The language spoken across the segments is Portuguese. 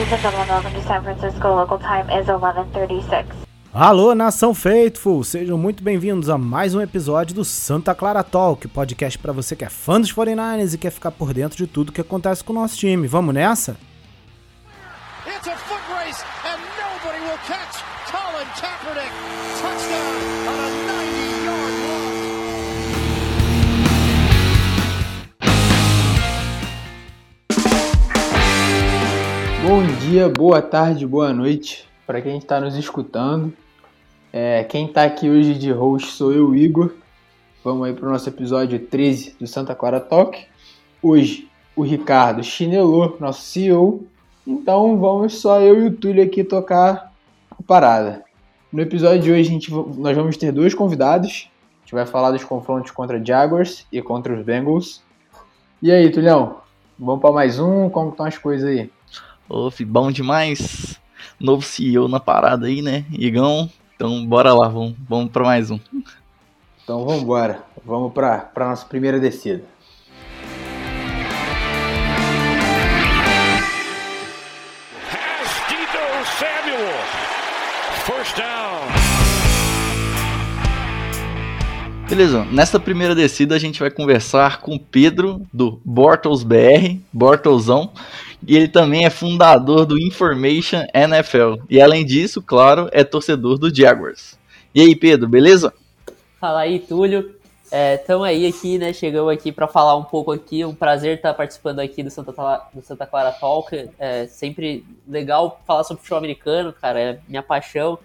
Ladies and gentlemen, welcome to San Francisco. Local time is 11:36. Alô, nação Faithful! Sejam muito bem-vindos a mais um episódio do Santa Clara Talk, podcast para você que é fã dos 49ers e quer ficar por dentro de tudo que acontece com o nosso time. Vamos nessa? It's a foot race, and nobody will catch Colin Kaepernick. Bom dia, boa tarde, boa noite para quem está nos escutando. É, quem está aqui hoje de host sou eu, Igor. Vamos aí para o nosso episódio 13 do Santa Clara Talk. Hoje o Ricardo chinelou, nosso CEO. Então vamos só eu e o Túlio aqui tocar a parada. No episódio de hoje gente, nós vamos ter dois convidados. A gente vai falar dos confrontos contra Jaguars e contra os Bengals. E aí, Tulhão? Vamos para mais um? Como estão as coisas aí? Ô, fi, bom demais. Novo CEO na parada aí, né? Igão. Então, bora lá, vamos, vamos pra mais um. Então vamos embora. Vamos para a nossa primeira descida. Beleza, nessa primeira descida a gente vai conversar com o Pedro do Bortles BR, Bortlesão, e ele também é fundador do Information NFL. E além disso, claro, é torcedor do Jaguars. E aí, Pedro, beleza? Fala aí, Túlio. Estamos aí aqui, né? Chegamos aqui para falar um pouco aqui. Um prazer estar participando aqui do Santa, do Santa Clara Talk. É sempre legal falar sobre futebol americano, cara. É minha paixão.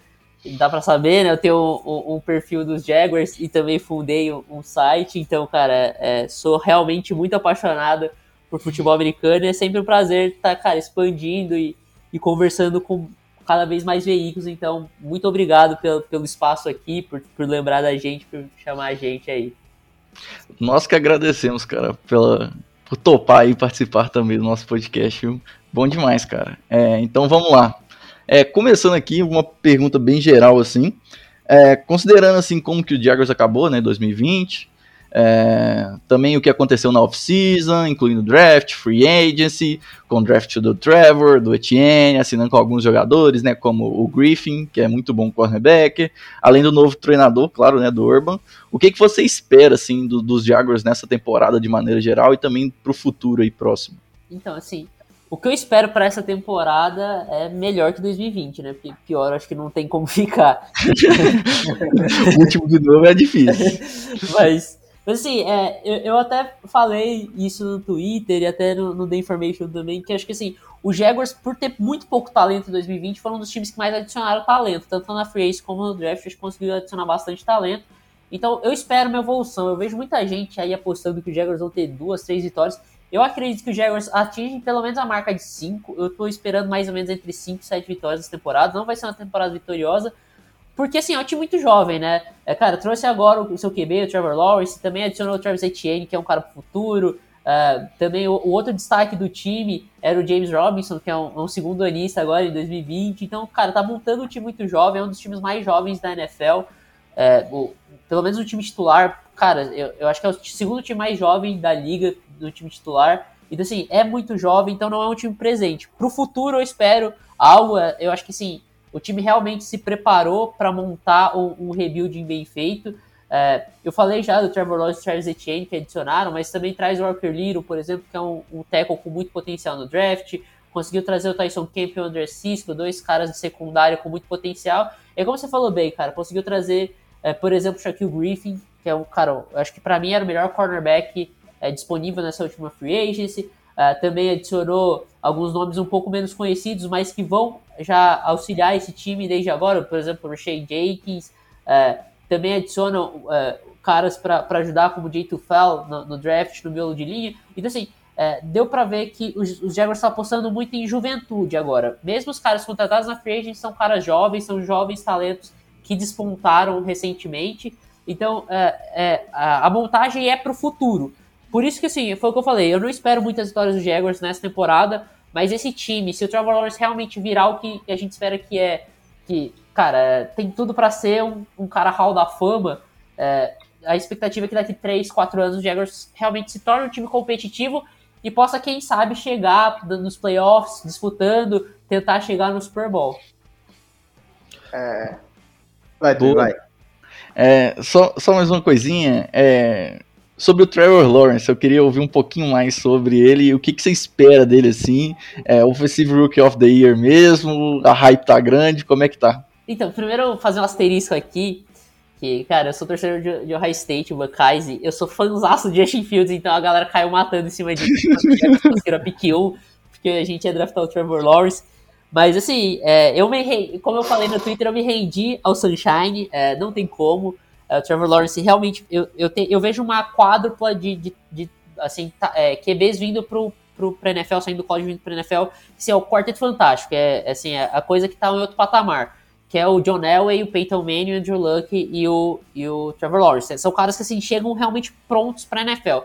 Dá para saber, né? Eu tenho um, um- um perfil dos Jaguars e também fundei um, um site. Então, cara, é, sou realmente muito apaixonado por futebol americano. E é sempre um prazer estar, cara, expandindo e, e conversando com cada vez mais veículos. Então, muito obrigado pelo, pelo espaço aqui, por, por lembrar da gente, por chamar a gente aí. Nós que agradecemos, cara, pela, por topar aí participar também do nosso podcast. viu? Bom demais, cara. É, então vamos lá. É, começando aqui, uma pergunta bem geral, assim. É, considerando assim como que o Jaguars acabou, né, 2020, é, também o que aconteceu na off-season, incluindo draft, free agency, com o draft do Trevor, do Etienne, assinando com alguns jogadores, né, como o Griffin, que é muito bom cornerback, além do novo treinador, claro, né, do Urban. O que, que você espera, assim, do- dos Jaguars nessa temporada de maneira geral e também pro futuro aí próximo? Então, assim, o que eu espero para essa temporada é melhor que 2020, né? Porque pior acho que não tem como ficar. o último de novo é difícil. Mas, mas assim, é, eu, eu até falei isso no Twitter e até no, no The Information também, que acho que assim, os Jaguars, por ter muito pouco talento em 2020, foram um dos times que mais adicionaram talento, tanto na Free Agency como no Draft, eles conseguiram adicionar bastante talento. Então, eu espero uma evolução. Eu vejo muita gente aí apostando que os Jaguars vão ter duas, três vitórias. Eu acredito que os Jaguars atingem pelo menos a marca de 5. Eu tô esperando mais ou menos entre 5 e 7 vitórias nessa temporada. Não vai ser uma temporada vitoriosa, porque, assim, é um time muito jovem, né? É, cara, trouxe agora o seu QB, o Trevor Lawrence, também adicionou o Travis Etienne, que é um cara pro futuro. É, também o, o outro destaque do time era o James Robinson, que é um, um segundo anista agora em 2020. Então, cara, tá montando um time muito jovem, é um dos times mais jovens da NFL. É, o- pelo menos o time titular, cara, eu, eu acho que é o segundo time mais jovem da liga do time titular. Então, assim, é muito jovem, então não é um time presente. Pro futuro, eu espero algo, é, eu acho que, sim, o time realmente se preparou para montar um, um rebuilding bem feito. É, eu falei já do Trevor Lawrence e Travis Etienne que adicionaram, mas também traz o Walker Little, por exemplo, que é um, um tackle com muito potencial no draft. Conseguiu trazer o Tyson Camp e o André Cisco, dois caras de secundária com muito potencial. E como você falou bem, cara, conseguiu trazer, é, por exemplo, o Shaquille Griffin, que é um cara, acho que para mim era o melhor cornerback é, disponível nessa última free agency. É, também adicionou alguns nomes um pouco menos conhecidos, mas que vão já auxiliar esse time desde agora, por exemplo, o Shea Jenkins. é, também adicionam é, caras para ajudar, como o Jay Tufel no, no draft, no miolo de linha. Então, assim, deu para ver que os, os Jaguars estão apostando muito em juventude agora. Mesmo os caras contratados na free agent são caras jovens, são jovens talentos que despontaram recentemente. Então, é, a montagem é para o futuro. Por isso que, assim, foi o que eu falei, eu não espero muitas vitórias dos Jaguars nessa temporada, mas esse time, se o Trevor Lawrence realmente virar o que a gente espera que é, que, cara, tem tudo para ser um, um cara hall da fama, é, a expectativa é que daqui 3, 4 anos os Jaguars realmente se tornem um time competitivo e possa, quem sabe, chegar nos playoffs, disputando, tentar chegar no Super Bowl. É... Vai, tu, vai. É, só, só mais uma coisinha. É, sobre o Trevor Lawrence, eu queria ouvir um pouquinho mais sobre ele o que, que você espera dele assim. É, Offensive Rookie of the Year mesmo? A hype tá grande? Como é que tá? Então, primeiro eu vou fazer um asterisco aqui. Que, cara, eu sou torcedor de, de Ohio State, o Buckeyes, eu sou fãzaço de Justin Fields, então a galera caiu matando em cima de conseguiram a pick 1, porque a gente ia draftar o Trevor Lawrence. Mas assim, é, eu me como eu falei no Twitter, eu me rendi ao Sunshine, é, não tem como. É, o Trevor Lawrence realmente, eu, eu, te, eu vejo uma quádrupla de, de, de assim, tá, é, QBs vindo pro, pro, pro NFL, saindo do college vindo pro NFL, que é o quarteto fantástico, é, assim, é a coisa que tá em outro patamar que é o John Elway, o Peyton Manning, o Andrew Luck e o, e o Trevor Lawrence. São caras que assim, chegam realmente prontos para NFL.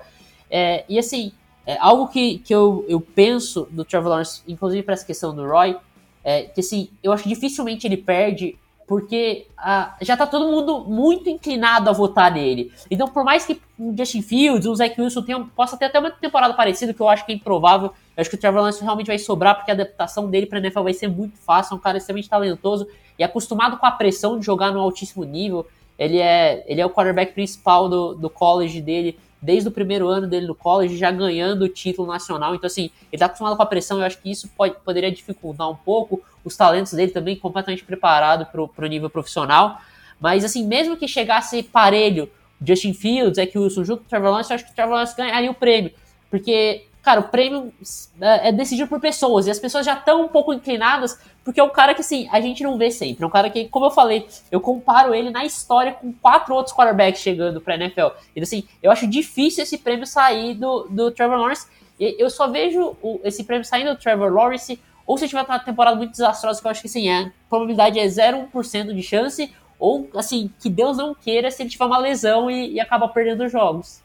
É, e assim, é, algo que, que eu, eu penso do Trevor Lawrence, inclusive para essa questão do Roy, é que assim, eu acho que dificilmente ele perde porque ah, já tá todo mundo muito inclinado a votar nele. Então, por mais que o Justin Fields, o Zach Wilson possa ter até uma temporada parecida, que eu acho que é improvável, eu acho que o Trevor Lawrence realmente vai sobrar, porque a adaptação dele para NFL vai ser muito fácil, é um cara extremamente talentoso e acostumado com a pressão de jogar no altíssimo nível. Ele é, ele é o quarterback principal do, do college dele, desde o primeiro ano dele no college, já ganhando o título nacional. Então, assim, ele está acostumado com a pressão. Eu acho que isso pode, poderia dificultar um pouco os talentos dele também, completamente preparado para o nível profissional. Mas, assim, mesmo que chegasse parelho Justin Fields, é que o junto com o Trevor Lawrence, eu acho que o Trevor Lawrence ganharia o prêmio. Porque cara, o prêmio é, é decidido por pessoas, e as pessoas já estão um pouco inclinadas, porque é um cara que, assim, a gente não vê sempre. É um cara que, como eu falei, eu comparo ele na história com quatro outros quarterbacks chegando pra NFL. Então, assim, eu acho difícil esse prêmio sair do, do Trevor Lawrence, e eu só vejo o, esse prêmio saindo do Trevor Lawrence, ou se tiver uma temporada muito desastrosa, que eu acho que, assim, é, a probabilidade é 0,1% de chance, ou, assim, que Deus não queira se ele tiver uma lesão e, e acaba perdendo jogos.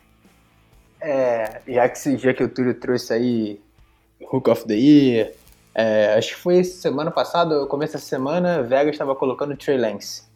É, já que, já que o Túlio trouxe aí Hook of the Year, é, acho que foi semana passada, começo da semana, Vegas estava colocando Trey Lance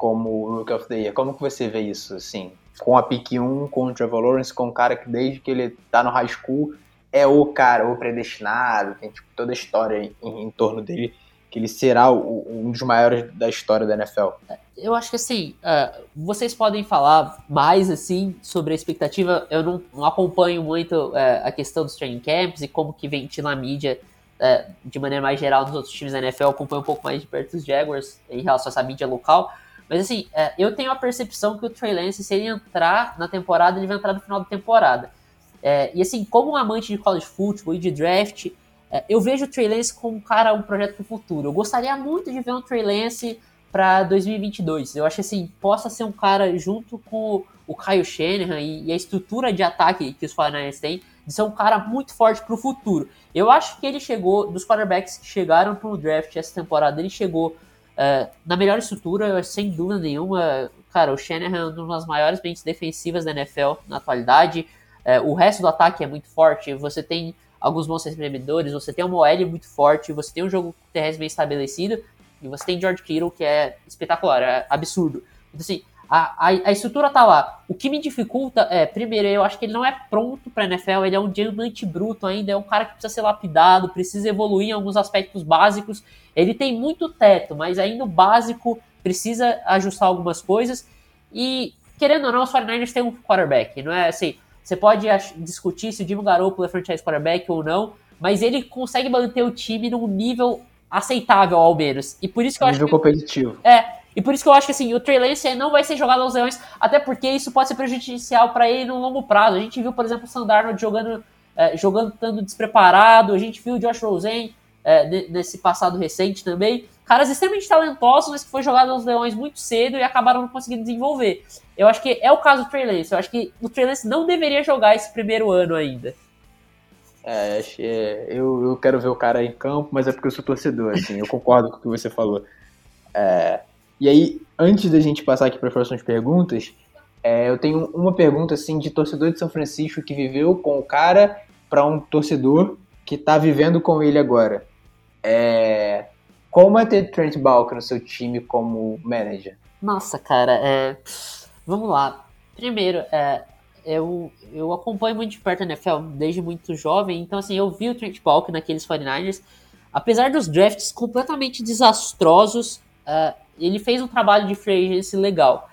como Rook of the Year. Como que você vê isso, assim? Com a pick 1, com o Trevor Lawrence, com um cara que desde que ele tá no high school é o cara, o predestinado, tem tipo, toda a história em, em torno dele, que ele será o, um dos maiores da história da NFL. Eu acho que assim, uh, vocês podem falar mais assim sobre a expectativa. Eu não, não acompanho muito uh, a questão dos training camps e como que ventila a mídia uh, de maneira mais geral nos outros times da NFL. Eu acompanho um pouco mais de perto dos Jaguars em relação a essa mídia local. Mas assim, eu tenho a percepção que o Trey Lance, se ele entrar na temporada, ele vai entrar no final da temporada. e assim, como um amante de college football e de draft, eu vejo o Trey Lance como um cara, um projeto para o futuro. Eu gostaria muito de ver um Trey Lance para 2022. Eu acho que assim, possa ser um cara junto com o Kyle Shanahan e, e a estrutura de ataque que os 49ers têm, de ser um cara muito forte para o futuro. Eu acho que ele chegou, dos quarterbacks que chegaram para o draft essa temporada, ele chegou uh, na melhor estrutura, sem dúvida nenhuma. Cara, o Shanahan é uma das maiores mentes defensivas da NFL na atualidade. Uh, o resto do ataque é muito forte. Você tem alguns bons recebedores, você tem uma OL muito forte, você tem um jogo terrestre bem estabelecido, e você tem George Kittle, que é espetacular, é absurdo. Então, assim, a, a, a, estrutura tá lá. O que me dificulta é, primeiro, eu acho que ele não é pronto pra NFL, ele é um diamante bruto ainda, é um cara que precisa ser lapidado, precisa evoluir em alguns aspectos básicos. Ele tem muito teto, mas ainda o básico precisa ajustar algumas coisas. E, querendo ou não, os 49ers têm um quarterback, não é assim. Você pode discutir se o Jimmy Garoppolo é franchise quarterback ou não, mas ele consegue manter o time num nível aceitável, ao menos. E por isso que eu nível acho. Que, competitivo. É. E por isso que eu acho que assim, o Trey Lance não vai ser jogado aos leões, até porque isso pode ser prejudicial para ele no longo prazo. A gente viu, por exemplo, o Sandarno jogando, é, jogando estando despreparado, a gente viu o Josh Rosen é, nesse passado recente também. Caras extremamente talentosos, mas que foi jogado aos leões muito cedo e acabaram não conseguindo desenvolver. Eu acho que é o caso do Trey Lance. Eu acho que o Trey Lance não deveria jogar esse primeiro ano ainda. É, é, eu, eu quero ver o cara em campo, mas é porque eu sou torcedor, assim, eu concordo com o que você falou. É, e aí, antes da gente passar aqui para as próximas perguntas, é, eu tenho uma pergunta assim de torcedor de São Francisco que viveu com o cara para um torcedor que está vivendo com ele agora. É, como é ter Trent Balker no seu time como manager? Nossa, cara, é, vamos lá. Primeiro, é, eu, eu acompanho muito de perto a NFL desde muito jovem, então assim, eu vi o Trent Balk naqueles 49ers. Apesar dos drafts completamente desastrosos, uh, ele fez um trabalho de free agency legal.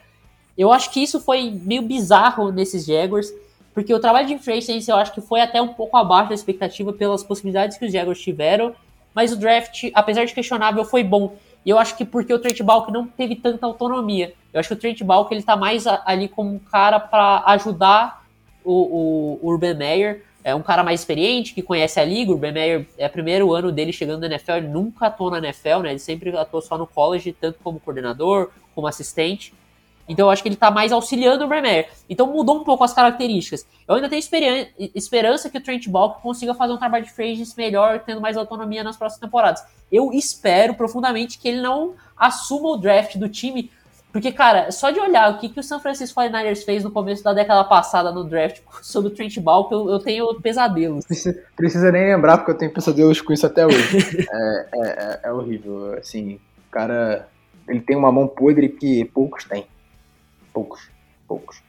Eu acho que isso foi meio bizarro nesses Jaguars, porque o trabalho de free agency eu acho que foi até um pouco abaixo da expectativa pelas possibilidades que os Jaguars tiveram, mas o draft, apesar de questionável, foi bom. E eu acho que porque o Trent Balk não teve tanta autonomia. Eu acho que o Trent Balk ele tá mais ali como um cara para ajudar o, o, Urban Meyer. É um cara mais experiente, que conhece a liga. O Urban Meyer é o primeiro ano dele chegando na NFL. Ele nunca atuou na NFL, né? Ele sempre atuou só no college, tanto como coordenador, como assistente. Então eu acho que ele tá mais auxiliando o Bremer. Então mudou um pouco as características. Eu ainda tenho esperança que o Trent Balk consiga fazer um trabalho de phrases melhor, tendo mais autonomia nas próximas temporadas. Eu espero profundamente que ele não assuma o draft do time, porque, cara, só de olhar o que, que o San Francisco 49ers fez no começo da década passada no draft sobre o Trent Balk, eu, eu tenho pesadelos. Precisa, precisa, nem lembrar, porque eu tenho pesadelos com isso até hoje. é, é, é, é horrível, assim, o cara, ele tem uma mão podre que poucos têm. Poucos, poucos.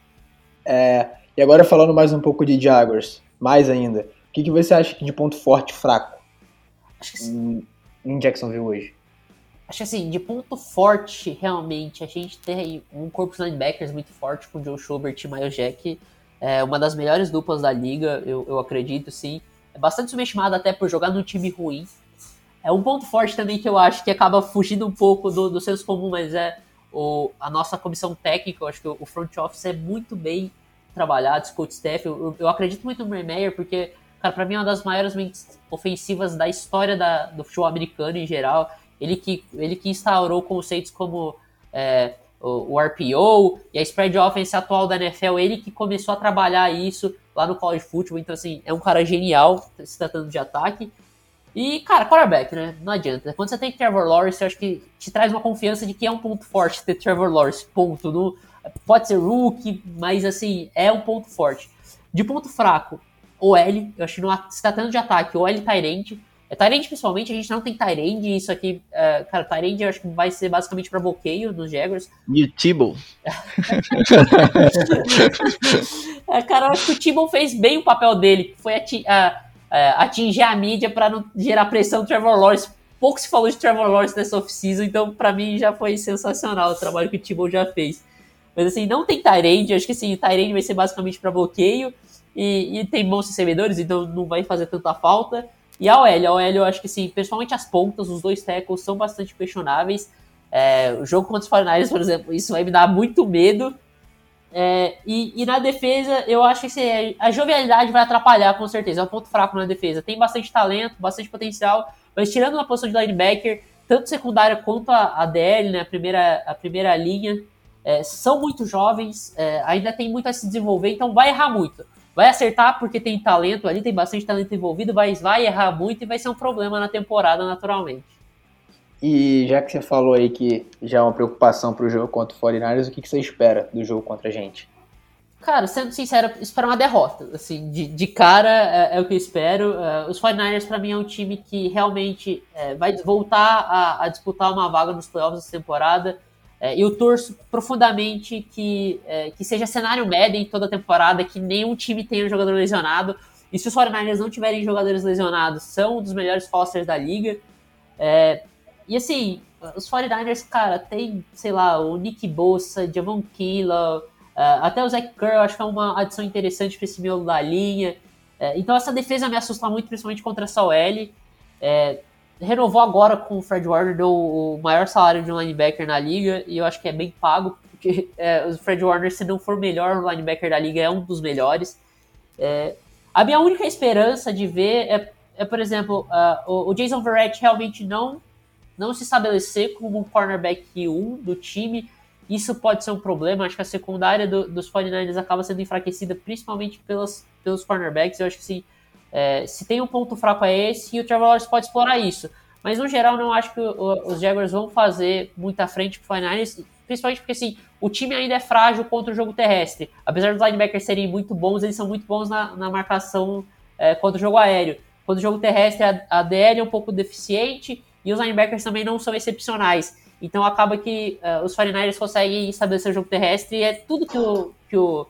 É, e agora falando mais um pouco de Jaguars, mais ainda, o que, que você acha de ponto forte fraco em, em Jacksonville hoje? Acho que assim, de ponto forte, realmente, a gente tem um corpo de linebackers muito forte com Joe Schubert e Miles Jack. É uma das melhores duplas da liga, eu, eu acredito, sim. É bastante subestimado até por jogar num time ruim. É um ponto forte também que eu acho que acaba fugindo um pouco do, do senso comum, mas é o, a nossa comissão técnica, eu acho que o front office é muito bem trabalhado, Scott Staff, eu, eu acredito muito no Meyer porque, cara, pra mim é uma das maiores mentes ofensivas da história da, do futebol americano em geral, ele que, ele que instaurou conceitos como é, o, o, RPO e a spread offense atual da NFL, ele que começou a trabalhar isso lá no college football, então assim, é um cara genial se tratando de ataque, e, cara, quarterback, né? Não adianta. Quando você tem Trevor Lawrence, eu acho que te traz uma confiança de que é um ponto forte ter Trevor Lawrence, ponto. No, pode ser rookie, mas, assim, é um ponto forte. De ponto fraco, OL, eu acho que no, se tratando de ataque, OL Tyrande. É, Tyrande, principalmente, a gente não tem Tyrande, isso aqui, é, cara, Tyrande eu acho que vai ser basicamente para bloqueio nos Jaguars. E o Tibble. é, cara, eu acho que o Tibble fez bem o papel dele, foi a, a é, atingir a mídia para não gerar pressão do Trevor Lawrence. Pouco se falou de Trevor Lawrence nessa off-season, então para mim já foi sensacional o trabalho que o Thibault já fez. Mas assim, não tem Tyrande, acho que assim, Tyrande vai ser basicamente para bloqueio e, e, tem bons recebedores, então não vai fazer tanta falta. E a OL, a OL eu acho que sim, principalmente as pontas, os dois tackles são bastante questionáveis. É, o jogo contra os 49 por exemplo, isso vai me dar muito medo, é, e, e, na defesa, eu acho que assim, a jovialidade vai atrapalhar, com certeza. É um ponto fraco na defesa. Tem bastante talento, bastante potencial, mas tirando uma posição de linebacker, tanto secundária quanto a, a DL, né, a, primeira, a primeira linha, é, são muito jovens, é, ainda tem muito a se desenvolver, então vai errar muito. Vai acertar porque tem talento ali, tem bastante talento envolvido, mas vai errar muito e vai ser um problema na temporada, naturalmente. E já que você falou aí que já é uma preocupação para o jogo contra o 49ers, o que, que você espera do jogo contra a gente? Cara, sendo sincero, espero uma derrota. Assim, de, de cara é, é, o que eu espero. Uh, os 49ers, para mim, é um time que realmente é, vai voltar a, a, disputar uma vaga nos playoffs essa temporada. É, eu torço profundamente que, é, que seja cenário médio em toda a temporada, que nenhum time tenha um jogador lesionado. E se os 49ers não tiverem jogadores lesionados, são um dos melhores rosters da liga. É, e assim, os 49ers, cara, tem, sei lá, o Nick Bossa, Javon Killa, uh, até o Zach eu acho que é uma adição interessante para esse miolo da linha. Uh, então essa defesa me assusta muito, principalmente contra essa OL. É, renovou agora com o Fred Warner, deu o maior salário de um linebacker na liga, e eu acho que é bem pago, porque é, o Fred Warner, se não for o melhor linebacker da liga, é um dos melhores. É, a minha única esperança de ver é, é por exemplo, uh, o, o Jason Verrett realmente não não se estabelecer como um cornerback 1 do time, isso pode ser um problema. Acho que a secundária do, dos 49ers acaba sendo enfraquecida principalmente pelas, pelos cornerbacks. Eu acho que sim, é, se tem um ponto fraco é esse, e o Trevor Lawrence pode explorar isso. Mas no geral, não acho que o, os Jaguars vão fazer muita frente para 49ers, principalmente porque assim, o time ainda é frágil contra o jogo terrestre. Apesar dos linebackers serem muito bons, eles são muito bons na, na marcação é, contra o jogo aéreo. Quando o jogo terrestre, a, a DL é um pouco deficiente e os linebackers também não são excepcionais. Então acaba que uh, os 49ers conseguem estabelecer o jogo terrestre e é tudo que o, que o,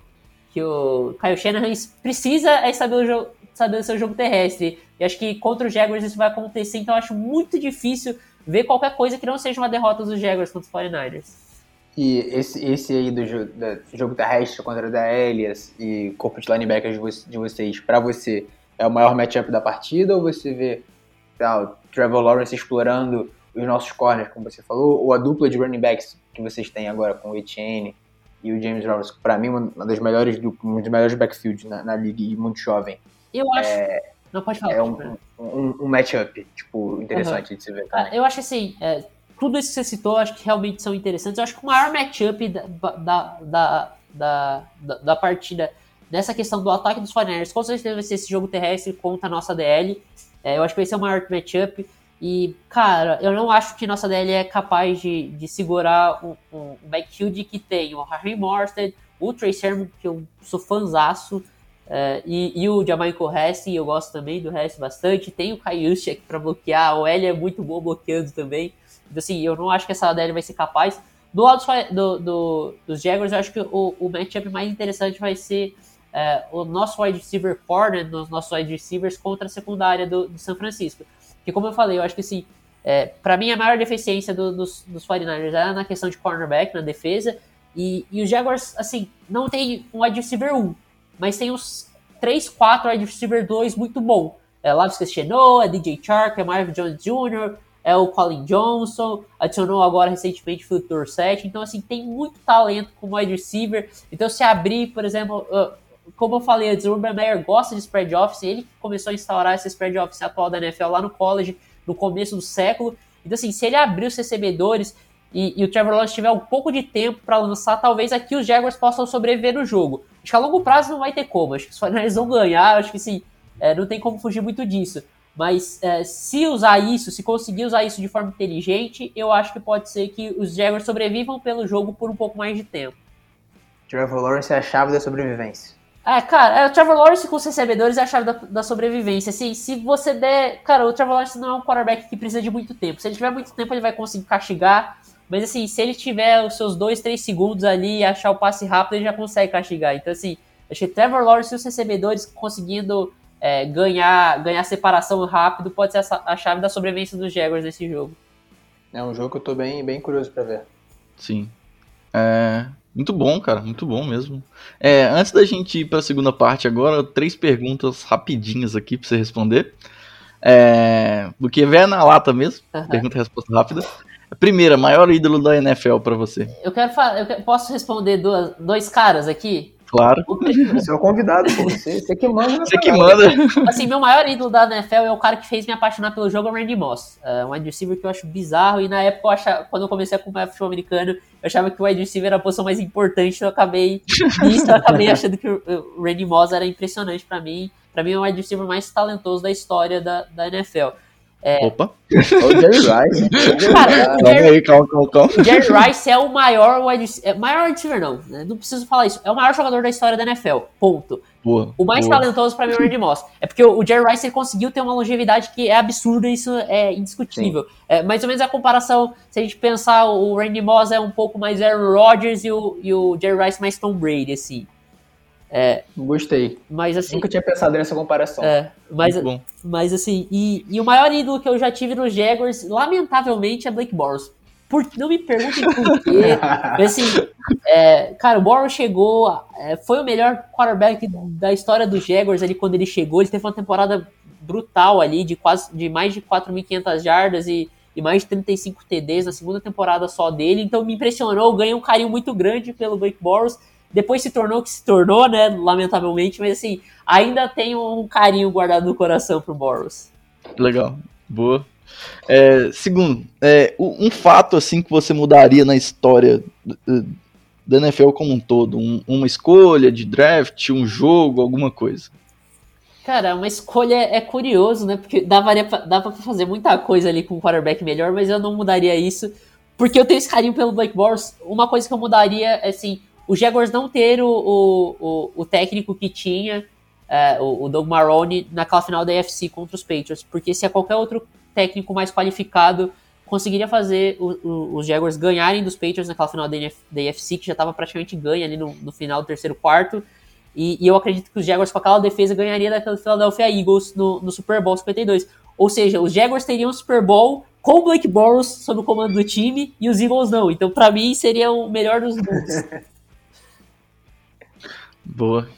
que o Kyle Shanahan precisa é estabelecer o jogo, jogo terrestre. E acho que contra os Jaguars isso vai acontecer, então acho muito difícil ver qualquer coisa que não seja uma derrota dos Jaguars contra os 49ers. E esse, esse aí do jogo, jogo terrestre contra o da Elias e corpo de linebackers de vocês, para você, é o maior matchup da partida ou você vê o Trevor Lawrence explorando os nossos corners, como você falou, ou a dupla de running backs que vocês têm agora com o Etienne e o James Robinson, para mim, uma das melhores, um dos melhores backfields na, na liga e muito jovem. Eu acho. É, não pode falar. É um, um, um matchup, tipo, interessante uhum. de se ver. Também. Eu acho assim, é, tudo isso que você citou, acho que realmente são interessantes. Eu acho que o maior matchup da, da, da, da, da partida nessa questão do ataque dos 49ers, com certeza vai ser esse jogo terrestre contra a nossa DL. É, eu acho que vai ser o maior matchup. E, cara, eu não acho que nossa DL é capaz de, de segurar um, um backfield que tem o Harry Morstead, o Trey Sermon, que eu sou fanzaço, é, e, e, o Jamaico Hess, eu gosto também do Hess bastante. Tem o Kaiushek para bloquear, o L é muito bom bloqueando também. Então, assim, eu não acho que essa DL vai ser capaz. Do lado do, do, dos Jaguars, eu acho que o, o matchup mais interessante vai ser é, o nosso wide receiver corner, nos nossos wide receivers contra a secundária do, do São Francisco. Que, como eu falei, eu acho que assim, é, para mim a maior deficiência do, dos, dos 49ers é na questão de cornerback, na defesa. E, e os Jaguars, assim, não tem um wide receiver 1, mas tem uns 3, 4 wide receiver 2 muito bom. É Lavis Chenot, é DJ Chark, é Marvin Jones Jr., é o Colin Johnson, adicionou agora recentemente o Philip Dorsett. Então, assim, tem muito talento como wide receiver. Então, se abrir, por exemplo, como eu falei antes, o Urban Meyer gosta de spread office, ele começou a instaurar esse spread office atual da NFL lá no college, no começo do século. Então, assim, se ele abrir os recebedores e, e o Trevor Lawrence tiver um pouco de tempo para lançar, talvez aqui os Jaguars possam sobreviver no jogo. Acho que a longo prazo não vai ter como, acho que os Fortnite vão ganhar, acho que sim, é, não tem como fugir muito disso. Mas é, se usar isso, se conseguir usar isso de forma inteligente, eu acho que pode ser que os Jaguars sobrevivam pelo jogo por um pouco mais de tempo. Trevor Lawrence é a chave da sobrevivência. É, cara, é, o Trevor Lawrence com os recebedores é a chave da, da, sobrevivência. Assim, se você der. Cara, o Trevor Lawrence não é um quarterback que precisa de muito tempo. Se ele tiver muito tempo, ele vai conseguir castigar. Mas, assim, se ele tiver os seus 2, 3 segundos ali e achar o passe rápido, ele já consegue castigar. Então, assim, acho que Trevor Lawrence e os recebedores conseguindo é, ganhar, ganhar separação rápido pode ser a, a chave da sobrevivência dos Jaguars nesse jogo. É um jogo que eu tô bem, bem curioso para ver. Sim. É, muito bom, cara, muito bom mesmo. É, antes da gente ir para a segunda parte agora, três perguntas rapidinhas aqui para você responder. É, do que vier na lata mesmo, uhum. pergunta e resposta rápida. Primeira, maior ídolo da NFL para você. Eu quero falar, eu posso responder duas, dois caras aqui? Claro. Você é o convidado, você, você que manda. Você que manda. Assim, meu maior ídolo da NFL é o cara que fez me apaixonar pelo jogo, é o Randy Moss. É um wide receiver que eu acho bizarro. E na época, eu achava, quando eu comecei a acompanhar futebol americano, eu achava que o wide receiver era a posição mais importante. Eu acabei nisso, eu acabei achando que o Randy Moss era impressionante para mim. Para mim, é o wide receiver mais talentoso da história da, da NFL. É... Opa! o Jerry Rice. Cara, o Jerry, calma, calma, calma. Jerry Rice é o maior wide é, maior receiver, não, né? não preciso falar isso. É o maior jogador da história da NFL. Ponto. Boa, o mais boa. talentoso para mim é o Randy Moss. É porque o, Jerry Rice ele conseguiu ter uma longevidade que é absurda, isso é indiscutível. É, mais ou menos a comparação, se a gente pensar, o Randy Moss é um pouco mais Aaron Rodgers e o, e o Jerry Rice mais Tom Brady, assim. É, Gostei. Mas assim. Nunca tinha pensado nessa comparação. É, mas, mas assim, e, e, o maior ídolo que eu já tive nos Jaguars, lamentavelmente, é Blake Bortles. Por, não me perguntem por quê. assim, é, cara, o Bortles chegou, é, foi o melhor quarterback da história dos Jaguars ali quando ele chegou. Ele teve uma temporada brutal ali, de quase de mais de 4.500 jardas e, e mais de 35 TDs na segunda temporada só dele. Então me impressionou, ganhei um carinho muito grande pelo Blake Bortles. Depois se tornou o que se tornou, né? Lamentavelmente, mas assim, ainda tem um carinho guardado no coração pro Boros. Legal, boa. É, segundo, é, um fato assim que você mudaria na história da NFL como um todo, um, uma escolha de draft, um jogo, alguma coisa. Cara, uma escolha é curioso, né? Porque dava pra fazer muita coisa ali com um quarterback melhor, mas eu não mudaria isso. Porque eu tenho esse carinho pelo Blake Bortles. Uma coisa que eu mudaria é assim, o Jaguars não ter o, o, o, técnico que tinha, é, o, o Doug Marrone, naquela final da AFC contra os Patriots, porque se é qualquer outro técnico mais qualificado conseguiria fazer o, os Jaguars ganharem dos Patriots naquela final da, da AFC, que já estava praticamente ganha ali no, no, final do terceiro quarto, E, e eu acredito que os Jaguars com aquela defesa ganharia daquele Philadelphia Eagles no, no Super Bowl 52. Ou seja, os Jaguars teriam um Super Bowl com o Blake Bortles sob o comando do time e os Eagles não. Então, para mim, seria o melhor dos mundos. Boa,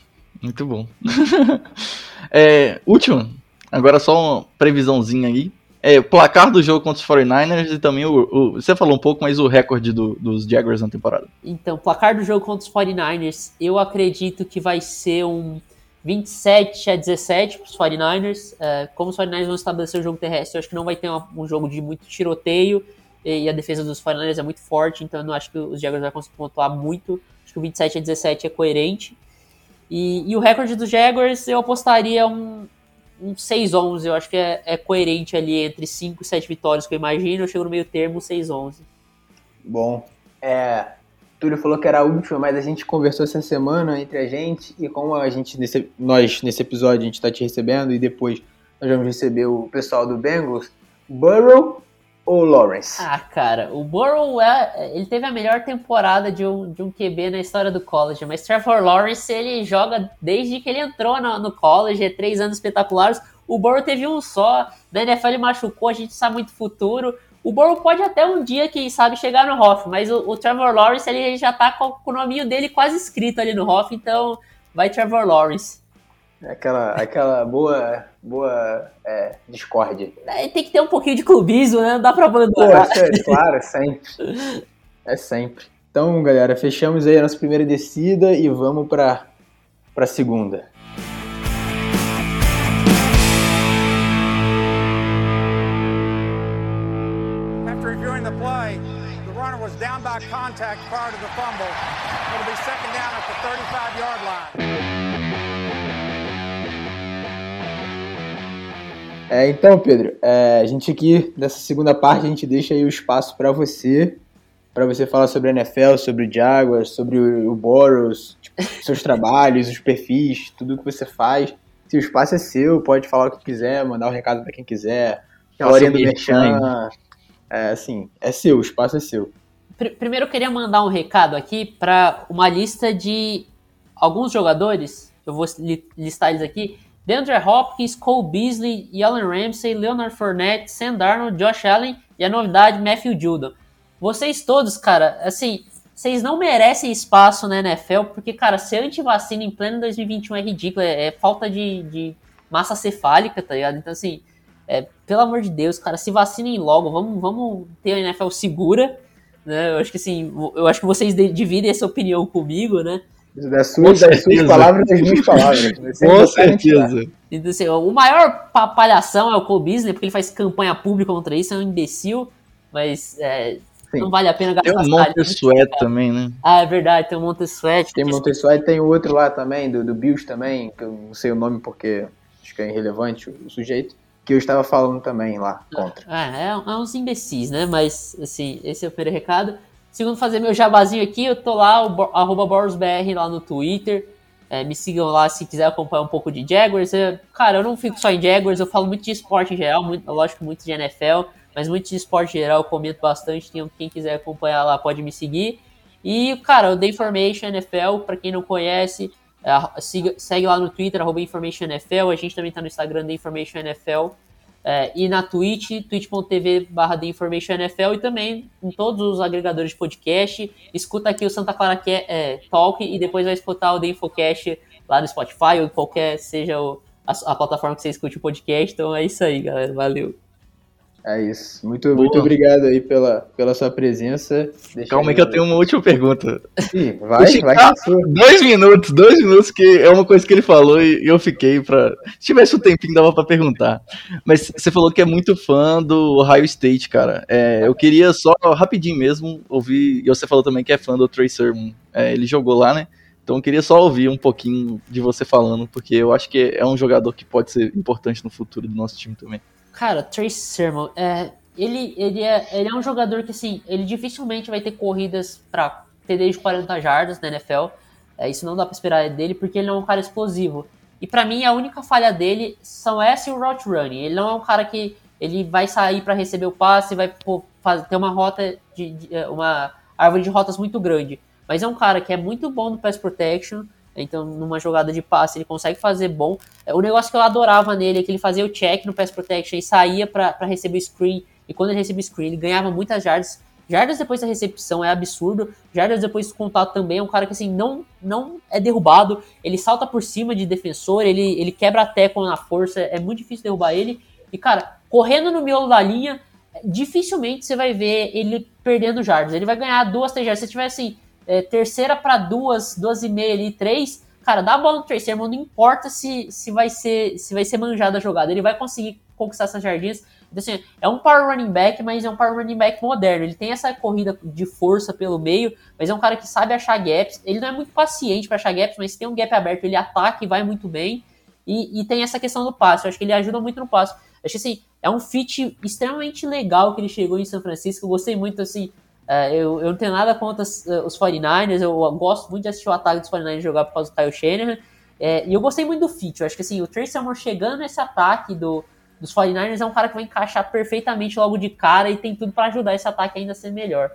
muito bom. é, último, agora só uma previsãozinha aí. É, placar do jogo contra os 49ers e também o, o Você falou um pouco, mas o recorde do, dos Jaguars na temporada. Então, placar do jogo contra os 49ers, eu acredito que vai ser um 27 a 17 para os 49ers. É, como os 49ers vão estabelecer o jogo terrestre, eu acho que não vai ter uma, um jogo de muito tiroteio. E, e a defesa dos 49ers é muito forte, então eu não acho que os Jaguars vão conseguir pontuar muito. Acho que o 27 a 17 é coerente. E, e o recorde dos Jaguars, eu apostaria um, um 6-11. Eu acho que é, é, coerente ali entre 5 e 7 vitórias que eu imagino. Eu chego no meio termo 6-11. Bom, é, Túlio falou que era a última, mas a gente conversou essa semana entre a gente e como a gente nesse, nós nesse episódio a gente está te recebendo e depois nós vamos receber o pessoal do Bengals, Burrow ou Lawrence? Ah, cara, o Burrow é, ele teve a melhor temporada de um, de um QB na história do college, mas Trevor Lawrence ele joga desde que ele entrou no, no college, é três anos espetaculares. O Burrow teve um só, na NFL machucou, a gente sabe muito futuro. O Burrow pode até um dia, quem sabe, chegar no Hoff, mas o, o Trevor Lawrence ele já tá com, com o nominho dele quase escrito ali no Hoff, então vai Trevor Lawrence. Aquela, aquela boa, boa é, discórdia. É, tem que ter um pouquinho de clubismo, né? Não dá pra abandonar. Pô, é, claro, é sempre. É sempre. Então, galera, fechamos aí a nossa primeira descida e vamos pra, pra segunda. After reviewing the play, the runner was down by contact prior to the É, então, Pedro, é, a gente aqui, nessa segunda parte, a gente deixa aí o espaço para você, para você falar sobre a NFL, sobre o Jaguars, sobre o, o Boros, tipo, seus trabalhos, os perfis, tudo que você faz. Se o espaço é seu, pode falar o que quiser, mandar um recado para quem quiser. História do Merchan. É, assim, é seu, o espaço é seu. Primeiro eu queria mandar um recado aqui para uma lista de alguns jogadores, eu vou listar eles aqui, DeAndre Hopkins, Cole Beasley, Allen Ramsey, Leonard Fournette, Sam Darnold, Josh Allen e a novidade Matthew Judon. Vocês todos, cara, assim, vocês não merecem espaço na NFL, porque, cara, ser anti-vacina em pleno 2021 é ridículo, é, é falta de, de, massa cefálica, tá ligado? Então, assim, é, pelo amor de Deus, cara, se vacinem logo, vamos, vamos ter a NFL segura, né? Eu acho que, assim, eu acho que vocês dividem essa opinião comigo, né? Das suas, das suas palavras das minhas palavras. Com certeza. Então, assim, o maior palhação é o Cole Beasley, porque ele faz campanha pública contra isso, é um imbecil, mas é, não vale a pena gastar. Tem um Monte Sweat também, né? Ah, é verdade, tem o um Monte Sweat. Tem o Monte Sweat, tem o outro lá também, do, do Bills também, que eu não sei o nome porque acho que é irrelevante o, o sujeito, que eu estava falando também lá contra. Ah, é, é uns imbecis, né? Mas, assim, esse é o primeiro recado. Segundo, fazer meu jabazinho aqui, eu tô lá, arroba BorosBR lá no Twitter. É, me sigam lá se quiser acompanhar um pouco de Jaguars. Eu, cara, eu não fico só em Jaguars, eu falo muito de esporte em geral, muito, lógico, muito de NFL, mas muito de esporte em geral, eu comento bastante. Então, quem quiser acompanhar lá pode me seguir. E, cara, o The Information NFL, para quem não conhece, é, siga, segue lá no Twitter, arroba Information NFL. A gente também tá no Instagram, The Information NFL. É, e na Twitch, twitch.tv barra NFL e também em todos os agregadores de podcast. Escuta aqui o Santa Clara é, Talk e depois vai escutar o The Infocast lá no Spotify ou qualquer seja o, a, a, plataforma que você escute o podcast. Então é isso aí, galera. Valeu. É isso. Muito, muito obrigado aí pela, pela sua presença. Deixa Calma aí que eu tenho uma última pergunta. Ih, vai, vai Dois minutos, dois minutos, que é uma coisa que ele falou e eu fiquei pra. Se tivesse um tempinho, dava pra perguntar. Mas você falou que é muito fã do Ohio State, cara. É, eu queria só, rapidinho mesmo, ouvir. E você falou também que é fã do Trey Sermon. É, ele jogou lá, né? Então eu queria só ouvir um pouquinho de você falando, porque eu acho que é um jogador que pode ser importante no futuro do nosso time também. Cara, Trace Sermon, é, ele, ele, é, ele é um jogador que, assim, ele dificilmente vai ter corridas para TD de 40 jardas na NFL. É, isso não dá pra esperar dele, porque ele não é um cara explosivo. E para mim, a única falha dele são essa e o route running. Ele não é um cara que ele vai sair para receber o passe, vai pô, fazer, ter uma rota de, de, uma árvore de rotas muito grande. Mas é um cara que é muito bom no pass protection, Então, numa jogada de passe, ele consegue fazer bom. É, o negócio que eu adorava nele é que ele fazia o check no pass protection e saía para receber o screen. E quando ele recebia o screen, ele ganhava muitas jardas. Jardas depois da recepção é absurdo. Jardas depois do contato também é um cara que assim não, não é derrubado. Ele salta por cima de defensor, ele, ele quebra a tackle na força. É muito difícil derrubar ele. E cara, correndo no miolo da linha, dificilmente você vai ver ele perdendo jardas. Ele vai ganhar duas, três jardas. Se tiver assim, é, terceira para duas, duas e meia ali, três, cara, dá a bola no terceiro, não importa se, se vai ser se vai ser manjada a jogada. Ele vai conseguir conquistar essas jardinhas. Então, assim, é um power running back, mas é um power running back moderno. Ele tem essa corrida de força pelo meio, mas é um cara que sabe achar gaps. Ele não é muito paciente para achar gaps, mas se tem um gap aberto, ele ataca e vai muito bem. E, e tem essa questão do passe. Eu acho que ele ajuda muito no passe. Acho que assim, é um fit extremamente legal que ele chegou em São Francisco. Eu gostei muito, assim. Uh, eu, eu não tenho nada contra os, uh, os 49ers. Eu, gosto muito de assistir o ataque dos 49ers jogar por causa do Kyle Shanahan. É, e eu gostei muito do fit. Eu acho que assim, o Trace Sermon chegando nesse ataque do, dos 49ers é um cara que vai encaixar perfeitamente logo de cara e tem tudo para ajudar esse ataque ainda a ser melhor.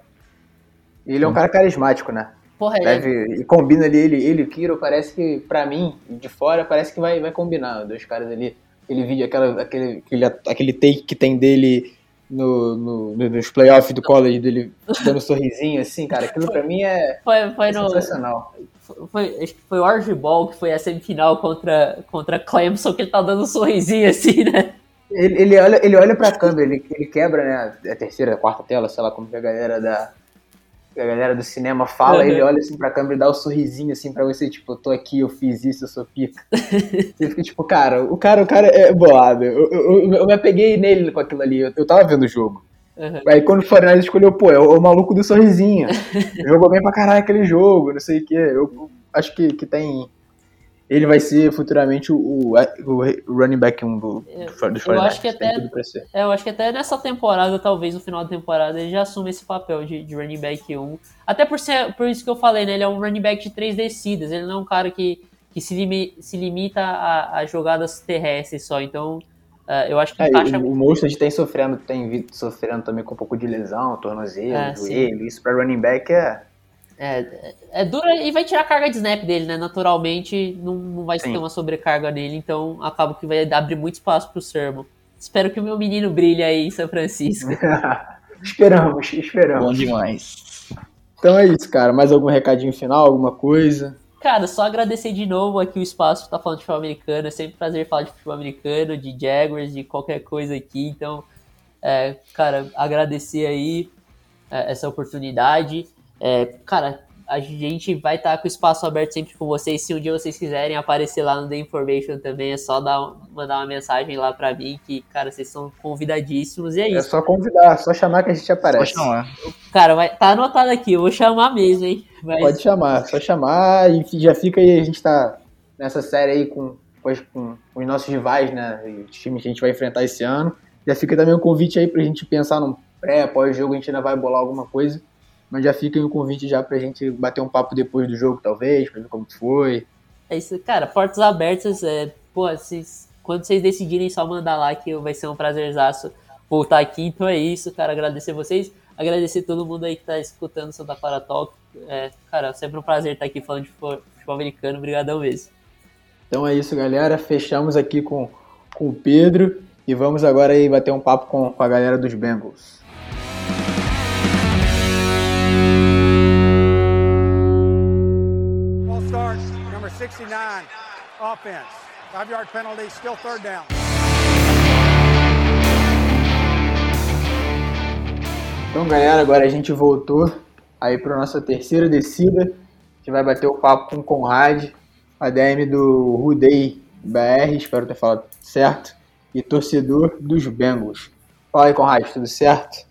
Ele é um cara carismático, né? Porra, Deve, é... E combina ali, ele, ele e o Kiro, parece que, pra mim, de fora, parece que vai, vai combinar. Dois caras ali, aquele vídeo, aquela, aquele, aquele, aquele take que tem dele no, no, nos playoffs do college, dele dando um sorrisinho assim, cara, aquilo pra mim é, foi, foi é no, sensacional. Foi, acho que foi o Orange Ball que foi a semifinal contra, contra Clemson, que ele tá dando um sorrisinho assim, né? Ele, ele, olha, ele olha pra câmera, ele, ele quebra, né? A terceira, a quarta tela, sei lá como que a galera da. A galera do cinema fala, uhum. ele olha assim pra câmera e dá o um sorrisinho assim pra você, tipo, eu tô aqui, eu fiz isso, eu sou pica. você fica tipo, cara, o cara, o cara é bolado. Eu, eu, eu, eu me apeguei nele com aquilo ali, eu, eu tava vendo o jogo. Uhum. Aí quando o Fortnite escolheu, pô, é o, é o maluco do sorrisinho. Jogou bem pra caralho aquele jogo, não sei o quê. Eu acho que, que tem ele vai ser futuramente o, o, o running back 1 do, do, do eu acho que até é, eu acho que até nessa temporada, talvez no final da temporada, ele já assume esse papel de, de running back 1. Até por, ser, por isso que eu falei, né? Ele é um running back de três descidas. Ele não é um cara que, que se, limi, se limita a, a jogadas terrestres só. Então, uh, eu acho que é, encaixa... O, o Mostert tem sofrendo, tem sofrendo também com um pouco de lesão, tornozelo, é, joelho. Isso para running back é é, é dura e vai tirar a carga de snap dele, né? Naturalmente não, não vai Sim. ter uma sobrecarga nele, então acaba que vai abrir muito espaço pro Sermon. Espero que o meu menino brilhe aí em São Francisco. esperamos, esperamos. Bom demais. Então é isso, cara. Mais algum recadinho final, alguma coisa? Cara, só agradecer de novo aqui o espaço tá falando de futebol americano. É sempre um prazer falar de futebol americano, de Jaguars, de qualquer coisa aqui. Então, é, cara, agradecer aí é, essa oportunidade. É, cara, a gente vai estar tá com o espaço aberto sempre com vocês. Se um dia vocês quiserem aparecer lá no The Information também, é só dar, mandar uma mensagem lá pra mim, que, cara, vocês são convidadíssimos e é, é isso. É só convidar, só chamar que a gente aparece. Só chamar. Cara, vai, tá anotado aqui, eu vou chamar mesmo, hein? Mas... Pode chamar, só chamar e já fica aí, a gente tá nessa série aí com, com, com os nossos rivais, né? Os times que a gente vai enfrentar esse ano. Já fica também um convite aí pra gente pensar num pré, pós-jogo, a gente ainda vai bolar alguma coisa. Mas já fica aí o convite já pra gente bater um papo depois do jogo, talvez, pra ver como foi. É isso, cara, portas abertas, é, pô, vocês, quando vocês decidirem só mandar lá que vai ser um prazerzaço voltar aqui, então é isso, cara, agradecer vocês, agradecer todo mundo aí que tá escutando Santa Clara Talk, é, cara, sempre um prazer estar aqui falando de futebol americano, obrigadão mesmo. Então é isso, galera, fechamos aqui com, com o Pedro e vamos agora aí bater um papo com, com a galera dos Bengals. 69, offense. Five yard penalty, still third down. Então, galera, agora a gente voltou aí para nossa terceira descida. A gente vai bater o papo com o Conrad, ADM do Rudei BR, espero ter falado certo, e torcedor dos Bengals. Fala aí, Conrad, tudo certo?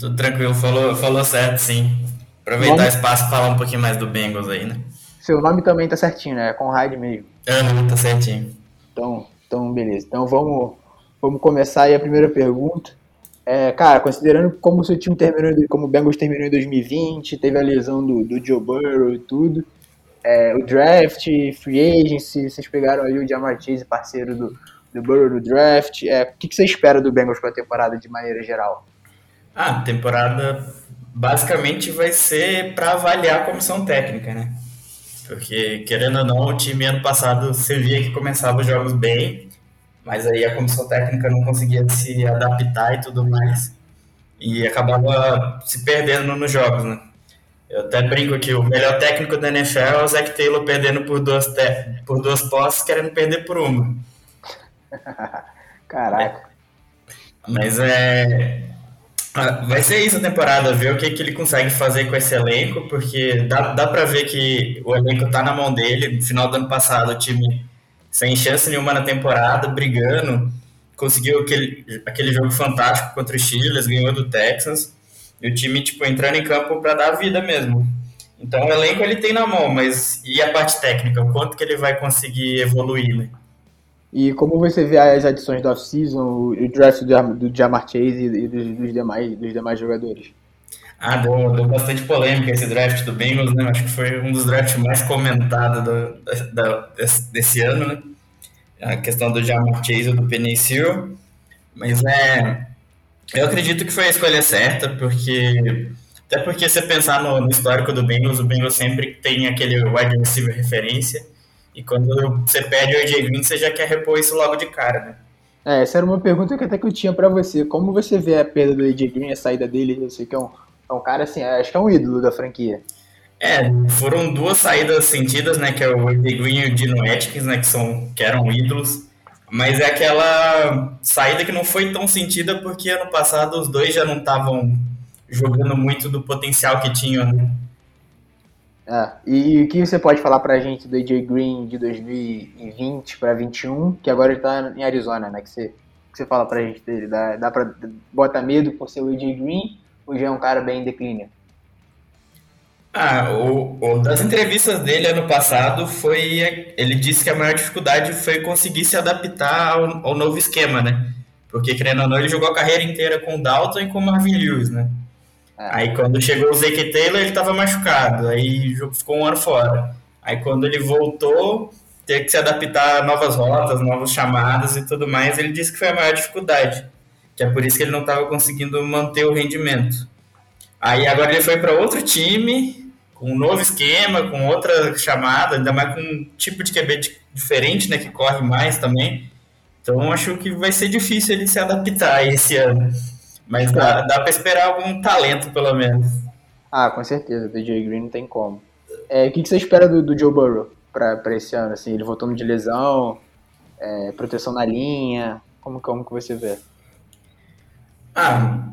Tudo tranquilo, falou, falou certo, sim. Aproveitar Vamos... o espaço e falar um pouquinho mais do Bengals aí, né? Seu nome também tá certinho, né? É Conrad mesmo. Aham, tá certinho. Então, então, beleza. Então vamos, vamos começar aí a primeira pergunta. É, cara, considerando como o seu time terminou, como o Bengals terminou em 2020, teve a lesão do, do Joe Burrow e tudo, é, o draft, free agency, vocês pegaram aí o Jamar Chase, parceiro do, do Burrow no draft. É, o que, que você espera do Bengals para a temporada de maneira geral? Ah, temporada basicamente vai ser para avaliar a comissão técnica, né? Porque, querendo ou não, o time ano passado você via que começava os jogos bem, mas aí a comissão técnica não conseguia se adaptar e tudo mais. E acabava se perdendo nos jogos, né? Eu até brinco que o melhor técnico da NFL é o Zach Taylor perdendo por duas, te... por duas posses, querendo perder por uma. Caraca. Mas é. Vai ser isso a temporada, ver o que, que ele consegue fazer com esse elenco, porque dá, dá pra ver que o elenco tá na mão dele. No final do ano passado, o time sem chance nenhuma na temporada, brigando, conseguiu aquele, aquele jogo fantástico contra o Steelers, ganhou do Texas, e o time, tipo, entrando em campo para dar vida mesmo. Então, o elenco ele tem na mão, mas e a parte técnica? O quanto que ele vai conseguir evoluir, né? E como você vê as adições do off-season, o draft do, do Jamar Chase e dos, dos, demais, dos demais jogadores? Ah, deu, deu bastante polêmica esse draft do Bengals, né? Acho que foi um dos drafts mais comentados do, da, desse, ano, né? A questão do Jamar Chase e do Penny Sewell. Mas é... Eu acredito que foi a escolha certa, porque... Até porque se você pensar no, no histórico do Bengals, o Bengals sempre tem aquele wide receiver referência e quando você perde o AJ Green, você já quer repor isso logo de cara, né? É, essa era uma pergunta que até que eu tinha para você. Como você vê a perda do AJ Green, a saída dele? Eu sei que é um, é um cara, assim, acho que é um ídolo da franquia. É, foram duas saídas sentidas, né? Que é o AJ Green e o Dino Atkins, né? Que, são, que eram ídolos. Mas é aquela saída que não foi tão sentida porque ano passado os dois já não estavam jogando muito do potencial que tinham, né? É, e, o que você pode falar pra gente do AJ Green de 2020 para 21, que agora ele tá em Arizona, né? Que você, que você fala pra gente dele? Dá, dá pra bota medo por ser o AJ Green ou já é um cara bem em declínio? Ah, o, o, das entrevistas dele ano passado foi. Ele disse que a maior dificuldade foi conseguir se adaptar ao, ao novo esquema, né? Porque, querendo ou não, ele jogou a carreira inteira com o Dalton e com o Marvin Lewis, né? É. Aí quando chegou o Zeke Taylor, ele estava machucado, aí ficou um ano fora. Aí quando ele voltou, ter que se adaptar a novas rotas, novas chamadas e tudo mais, ele disse que foi a maior dificuldade, que é por isso que ele não estava conseguindo manter o rendimento. Aí agora ele foi para outro time, com um novo esquema, com outra chamada, ainda mais com um tipo de QB diferente, né, que corre mais também. Então acho que vai ser difícil ele se adaptar esse ano. Mas dá, dá pra esperar algum talento, pelo menos. Ah, com certeza. Jay Green não tem como. É, o que, que você espera do, do Joe Burrow pra, pra esse ano? Assim, ele voltando de lesão, é, proteção na linha, como, como que você vê? Ah,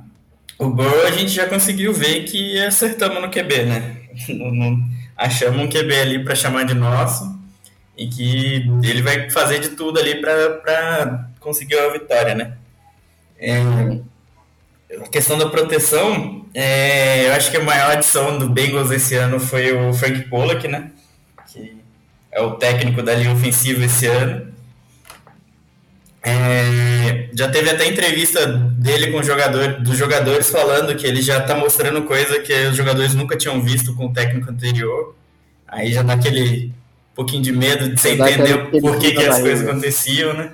o Burrow a gente já conseguiu ver que acertamos no QB, né? achamos um QB ali para chamar de nosso e que ele vai fazer de tudo ali para conseguir a vitória, né? É, a questão da proteção, é, eu acho que a maior adição do Bengals esse ano foi o Frank Pollock, né? Que é o técnico da linha ofensiva esse ano. É, já teve até entrevista dele com o jogador, dos jogadores falando que ele já está mostrando coisa que os jogadores nunca tinham visto com o técnico anterior. Aí já dá aquele pouquinho de medo de você entender por que, que as coisas aconteciam, né?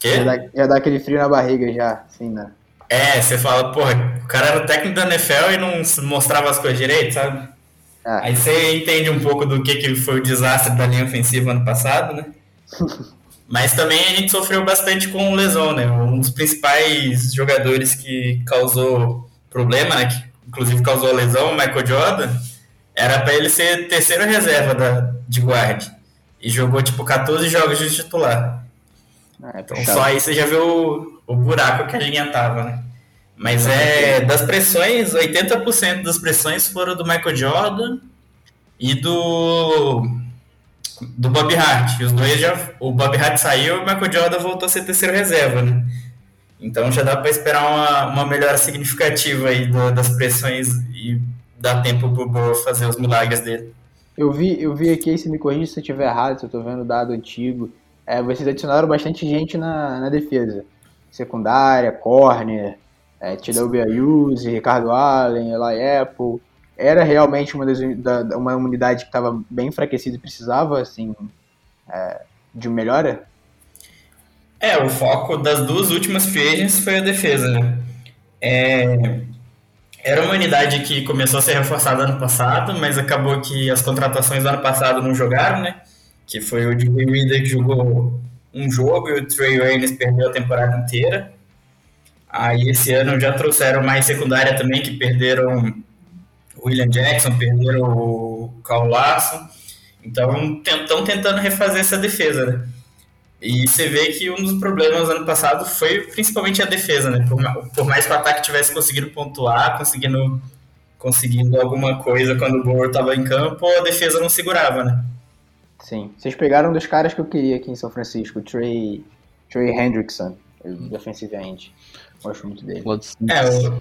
Quê? Já dá, já dá aquele frio na barriga já, assim, né? É, você fala, porra, o cara era o técnico da NFL e não mostrava as coisas direito, sabe? Ah. Aí você entende um pouco do que, que foi o desastre da linha ofensiva ano passado, né? Mas também a gente sofreu bastante com lesão, né? Um dos principais jogadores que causou problema, né? Que inclusive causou a lesão, o Michael Jordan, era para ele ser terceira reserva da, de guard. E jogou tipo 14 jogos de titular. É, então só aí você já viu o, o buraco que a linha tava, né? Mas é das pressões, 80% das pressões foram do Michael Jordan e do do Bob Hart. Os dois já o Bob Hart saiu e o Michael Jordan voltou a ser terceiro reserva, né? Então já dá para esperar uma, uma melhora significativa aí do, das pressões e dá tempo pro Boa fazer os milagres dele. Eu vi, eu vi aqui, se me corrija se eu estiver errado, se eu estou vendo dado antigo, é, vocês adicionaram bastante gente na, na defesa. Secundária, corner, é, TW Ayuse, Ricardo Allen, Eli Apple. Era realmente uma, das, da, uma unidade que estava bem enfraquecida e precisava assim, é, de melhora? É, o foco das duas últimas free foi a defesa, né? É, era uma unidade que começou a ser reforçada ano passado, mas acabou que as contratações do ano passado não jogaram, né? Que foi o Jimmy Reader que jogou um jogo e o Trey Waynes perdeu a temporada inteira. Aí esse ano já trouxeram mais secundária também, que perderam o William Jackson, perderam o Carl Larson. Então estão tentando refazer essa defesa, né? E você vê que um dos problemas ano passado foi principalmente a defesa, né? Por, por mais que o ataque tivesse conseguido pontuar, conseguindo, conseguindo alguma coisa quando o Burrow estava em campo, a defesa não segurava, né? Sim. Vocês pegaram dos caras que eu queria aqui em São Francisco, o Trey, Trey Hendrickson, defensive end. Gosto muito dele. É, o,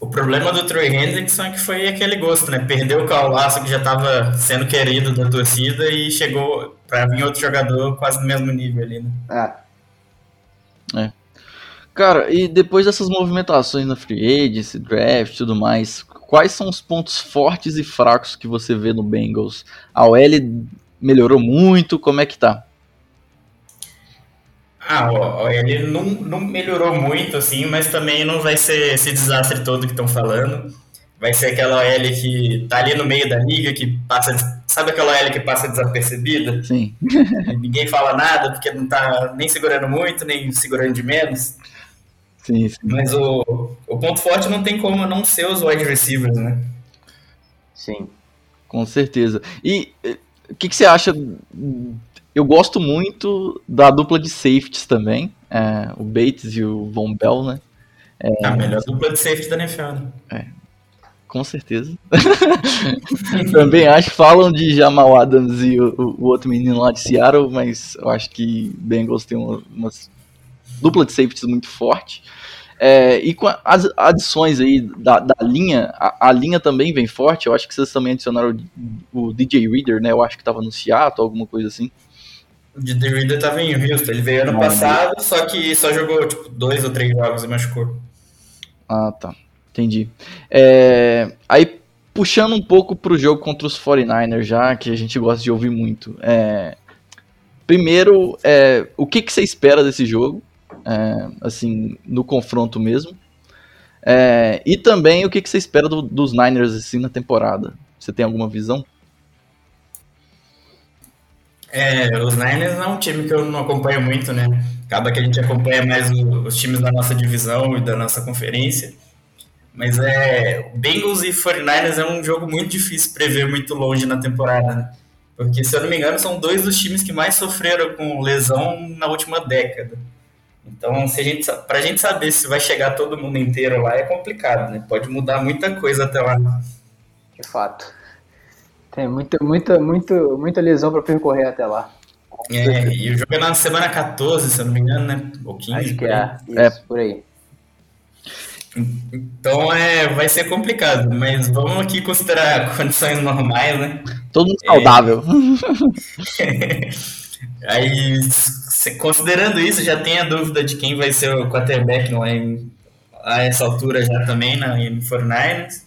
o problema do Troy Hendrickson é que foi aquele gosto, né? Perdeu o Caulaço que já estava sendo querido da torcida e chegou para vir outro jogador quase no mesmo nível ali, né? É. É. Cara, e depois dessas movimentações na free agency, draft e tudo mais, quais são os pontos fortes e fracos que você vê no Bengals? A OL melhorou muito, como é que tá? Ah, ó, ele não, não melhorou muito, assim, mas também não vai ser esse desastre todo que estão falando. Vai ser aquela OL que tá ali no meio da liga, que passa. Sabe aquela OL que passa desapercebida? Sim. Ninguém fala nada, porque não tá nem segurando muito, nem segurando de menos. Sim, sim. Mas o, o ponto forte não tem como não ser os wide receivers, né? Sim. Com certeza. E eh, o que, que você acha eu gosto muito da dupla de safeties também, é, o Bates e o Von Bell, né? É, a melhor dupla de safety da NFL, né? É, com certeza. também acho, falam de Jamal Adams e o, o, outro menino lá de Seattle, mas eu acho que Bengals tem uma, uma dupla de safeties muito forte. É, e com as adições aí da, da linha, a, a, linha também vem forte. Eu acho que vocês também adicionaram o, o DJ Reader, né? Eu acho que estava no Seattle, alguma coisa assim. O DJ Reader estava em Houston. Ele veio ano Não, passado, não. só que só jogou tipo, dois ou três jogos e machucou. Ah, tá. Entendi. É, aí, puxando um pouco pro jogo contra os 49ers, já que a gente gosta de ouvir muito. É, primeiro, é, o que, que você espera desse jogo? É, assim, no confronto mesmo. É, e também o que, que você espera do, dos Niners assim na temporada? Você tem alguma visão? É, os Niners é um time que eu não acompanho muito, né? Acaba que a gente acompanha mais o, os times da nossa divisão e da nossa conferência. Mas é, Bengals e 49ers é um jogo muito difícil prever muito longe na temporada, né? Porque, se eu não me engano, são dois dos times que mais sofreram com lesão na última década. Então, se a gente, pra gente saber se vai chegar todo mundo inteiro lá é complicado, né? Pode mudar muita coisa até lá. De fato. Tem muita, muita, muita, muita lesão para percorrer até lá. É, e o jogo é na semana 14, se eu não me engano, né? Ou 15. Acho que é, isso, é. por aí. Então é, vai ser complicado, mas vamos aqui considerar condições normais, né? Todo mundo saudável. É... Aí, considerando isso, já tem a dúvida de quem vai ser o quarterback lá em, a essa altura já também na em 49ers.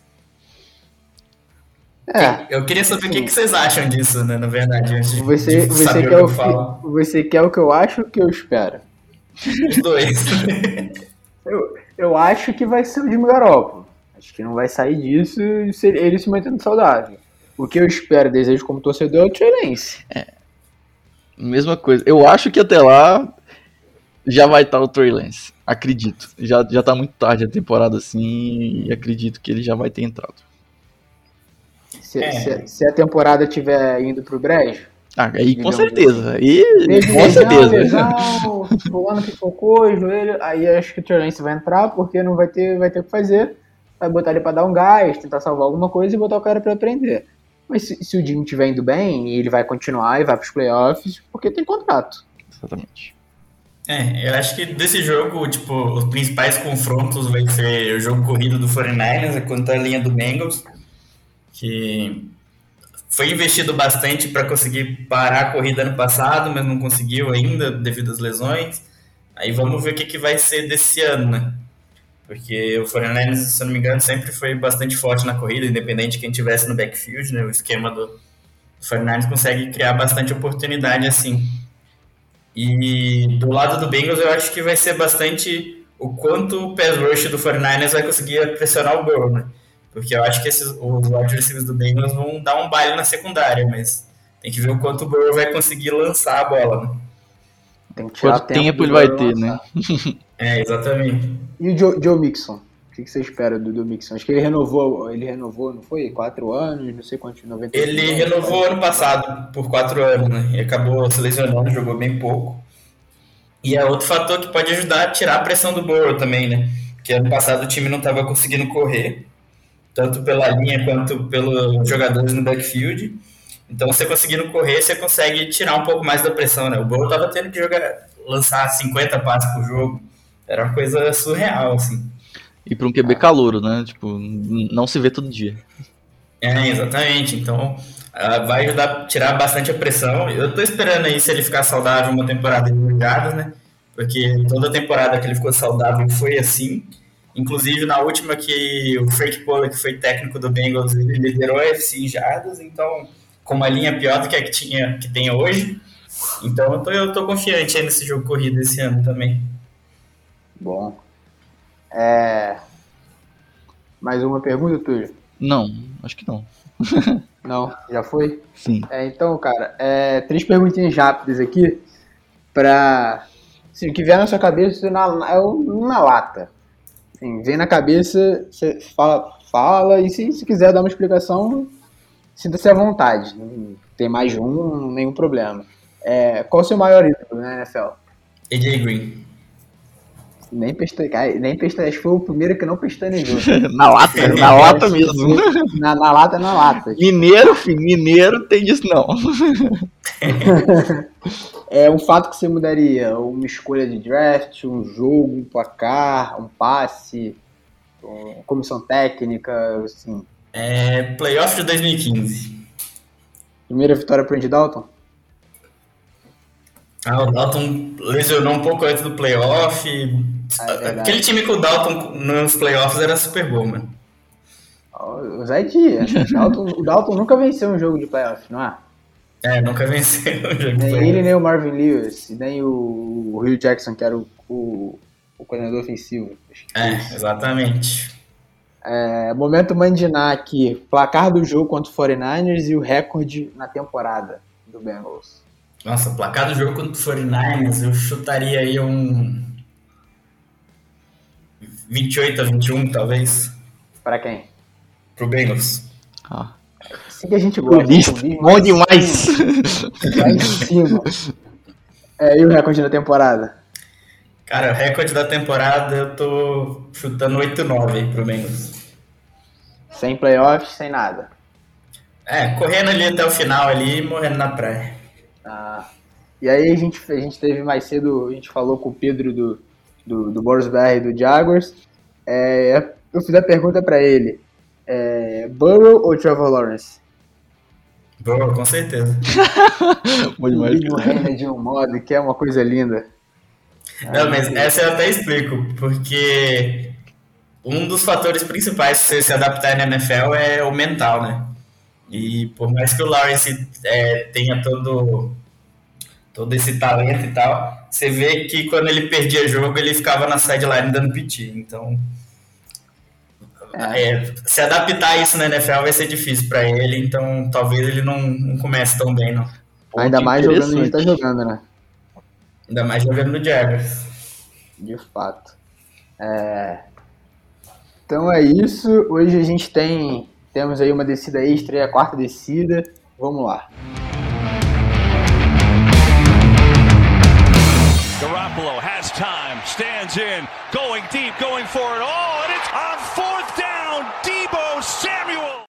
É, eu queria saber o que, que, vocês acham disso, né, na verdade, antes você, de você quer o que, que Você quer o que eu acho ou o que eu espero? Os dois. eu, eu acho que vai ser o Jimmy Garoppolo. Acho que não vai sair disso ele se mantendo saudável. O que eu espero, desejo como torcedor é o Trey Lance. É. Mesma coisa. Eu acho que até lá já vai estar o Trey Lance. Acredito. Já, já tá muito tarde a temporada assim e acredito que ele já vai ter entrado. Se, é. se, se a temporada tiver indo pro brejo. Ah, aí com certeza. Aí, com certeza. Fulano que focou, joelho. Aí acho que o Trey Lance vai entrar porque não vai ter, vai ter o que fazer. Vai botar ele pra dar um gás, tentar salvar alguma coisa e botar o cara pra aprender. Mas se, se o Jimmy estiver indo bem, ele vai continuar e vai para os playoffs, porque tem contrato. Exatamente. É, eu acho que desse jogo, tipo, os principais confrontos vai ser o jogo corrido do 49ers contra a linha do Bengals, que foi investido bastante para conseguir parar a corrida ano passado, mas não conseguiu ainda devido às lesões. Aí vamos ver o que, que vai ser desse ano, né? Porque o 49ers, se eu não me engano, sempre foi bastante forte na corrida, independente de quem tivesse no backfield, né? O esquema do, do 49ers consegue criar bastante oportunidade assim. E do lado do Bengals, eu acho que vai ser bastante o quanto o pass rush do 49ers vai conseguir pressionar o Burrow, né? Porque eu acho que esses, os wide receivers do Bengals vão dar um baile na secundária, mas tem que ver o quanto o Burrow vai conseguir lançar a bola, né? Tem que tirar Quanto tempo, tempo ele vai ter, né? é, exatamente. E o Joe, Joe Mixon? O que, você espera do, do Mixon? Acho que ele renovou, ele renovou, não foi? Quatro anos, não sei quantos, 90 Ele anos, renovou ano passado por quatro anos, né? E acabou se lesionando, jogou bem pouco. E é outro fator que pode ajudar a tirar a pressão do Burrow também, né? Porque ano passado o time não estava conseguindo correr, tanto pela linha quanto pelos jogadores no backfield. Então, você conseguindo correr, você consegue tirar um pouco mais da pressão, né? O Burrow tava tendo que jogar, lançar 50 passes por jogo. Era uma coisa surreal, assim. E para um QB calouro, né? Tipo, não se vê todo dia. É, exatamente. Então, uh, vai ajudar a tirar bastante a pressão. Eu tô esperando aí se ele ficar saudável uma temporada de jogadas, né? Porque toda temporada que ele ficou saudável foi assim. Inclusive, na última que o Frank Pollack foi técnico do Bengals, ele liderou a FC em jardas, então com uma linha pior do que a que, tinha, que tem hoje. Então eu tô, eu tô confiante aí nesse jogo corrido esse ano também. Bom. É... Mais uma pergunta, Túlio? Não, acho que não. não, já foi? Sim. É, então, cara, é, três perguntinhas rápidas aqui pra. Assim, o que vier na sua cabeça na, é na lata. Assim, vem na cabeça, você fala, fala, e se, se quiser dar uma explicação, sinta-se à vontade. Não tem mais de um, nenhum problema. É, qual o seu maior ídolo na NFL? AJ Green. Nem pestaneou. Nem pestaneou. Foi o primeiro que não pestanejou. na lata, na lata mesmo. Na, na lata, na lata. Mineiro, filho, mineiro tem disso não. é um fato que você mudaria. Uma escolha de draft, um jogo, um placar, um passe, uma comissão técnica, assim. É, playoff de 2015. Primeira vitória para o Andy Dalton? Ah, o Dalton lesionou um pouco antes do playoff. Ah, é Aquele time com o Dalton nos playoffs era super bom, mano. O Zé Dia. Dalton, o Dalton nunca venceu um jogo de playoff, não é? É, nunca venceu um jogo nem ele, nem o Marvin Lewis, nem o, o Hugh Jackson, que era o, o, o coordenador ofensivo. É, exatamente. É, momento Mandiná aqui, placar do jogo contra o 49ers e o recorde na temporada do Bengals. Nossa, placar do jogo contra o 49ers, eu chutaria aí um 28 a 21, talvez. Para quem? Pro Bengals. Ah. Assim que a gente gosta. Bom demais. Lá em cima. É, e o recorde da temporada? Cara, o recorde da temporada eu tô chutando 8-9 aí pro Bengals. Sem playoffs, sem nada. É, correndo ali até o final ali e morrendo na praia. Ah, e aí a gente, a gente teve mais cedo, a gente falou com o Pedro do, do, do Boris e do Jaguars. É, eu fiz a pergunta para ele. É, Burrow ou Trevor Lawrence? Burrow, com certeza. o reina de um modo que é uma coisa linda. Não, mas essa eu até explico, porque um dos fatores principais para você se adaptar na NFL é o mental, né? E por mais que o Lawrence é, tenha todo, todo esse talento e tal, você vê que quando ele perdia jogo, ele ficava na sideline dando piti. Então, é. É, se adaptar a isso na NFL vai ser difícil para ele, então talvez ele não, não comece tão bem, não. Ainda mais jogando onde tá jogando, né? Ainda mais jogando no Jaguars. De fato. É... Então é isso. Hoje a gente tem temos aí uma descida extra e a quarta descida. Vamos lá. Garoppolo has time, stands in, going deep, going for it. Oh, and it's on fourth down. Debo Samuel.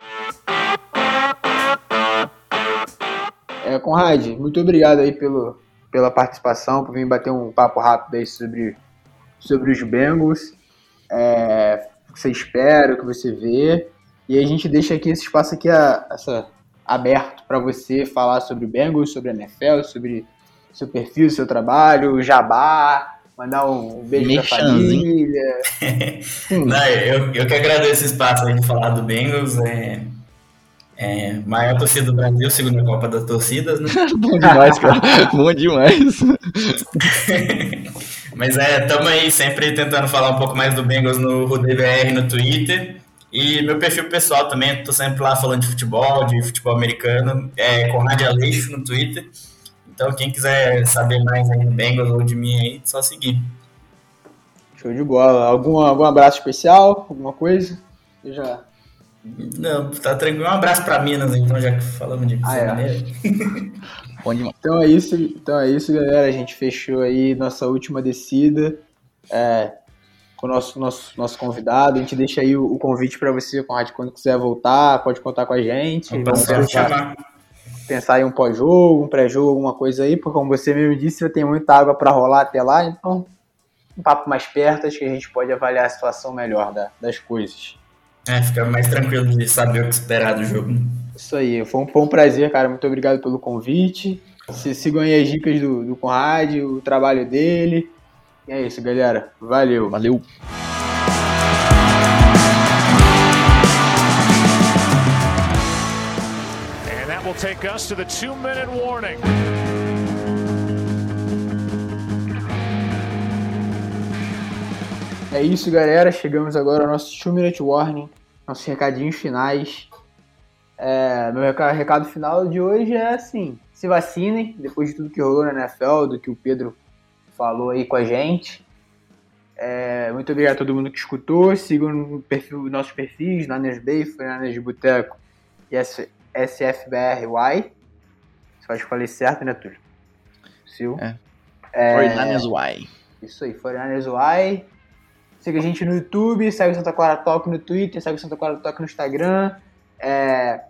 É, Conrad, muito obrigado aí pelo, pela participação, por vir bater um papo rápido aí sobre, sobre os Bengals. É, o que você espera, o que você vê. E a gente deixa aqui esse espaço aqui a, essa, aberto para você falar sobre o Bengals, sobre a NFL, sobre seu perfil, seu trabalho, jabá, mandar um beijo pra família. Não, eu, eu que agradeço esse espaço aí de falar do Bengals. É, é, maior torcida do Brasil, segunda Copa das Torcidas, né? Bom demais, cara. Bom demais. Mas é, tamo aí sempre tentando falar um pouco mais do Bengals no RudeBR no Twitter. E meu perfil pessoal também, tô sempre lá falando de futebol, de futebol americano, é Conrad Aleixo no Twitter. Então quem quiser saber mais aí do Bengals ou de mim aí, só seguir. Show de bola. Algum, algum abraço especial? Alguma coisa? Eu já. Não, tá tranquilo. Um abraço para Minas, então, já que falamos de ah, é. Então é isso, então é isso, galera. A gente fechou aí nossa última descida é, com o nosso, nosso, nosso convidado. A gente deixa aí o, o convite para você, Conrad, quando quiser voltar, pode contar com a gente. Vamos pensar, pensar em um pós-jogo, um pré-jogo, alguma coisa aí, porque como você mesmo disse, vai ter muita água para rolar até lá, então um papo mais perto, acho que a gente pode avaliar a situação melhor da, das coisas. É, fica mais tranquilo de saber o que esperar do jogo. Isso aí, foi um, foi um prazer, cara. Muito obrigado pelo convite. Se sigam aí as dicas do, do Conrad, o trabalho dele. E é isso, galera. Valeu. Valeu. Take us to the two-minute warning. É isso, galera. Chegamos agora ao nosso 2 Minute Warning, nossos recadinhos finais. É, meu recado final de hoje é assim: se vacinem, depois de tudo que rolou na NFL, do que o Pedro falou aí com a gente. É, muito obrigado a todo mundo que escutou. Sigam perfil, nossos perfis, Niners Bay, Fernandes de Boteco e SFBRY. Você pode escolher certo, né, Túlio? Sil. É. é 49ers Y. Isso aí, 49ers Y. Siga a gente no YouTube, segue o Santa Clara Talk no Twitter, segue o Santa Clara Talk no Instagram. É,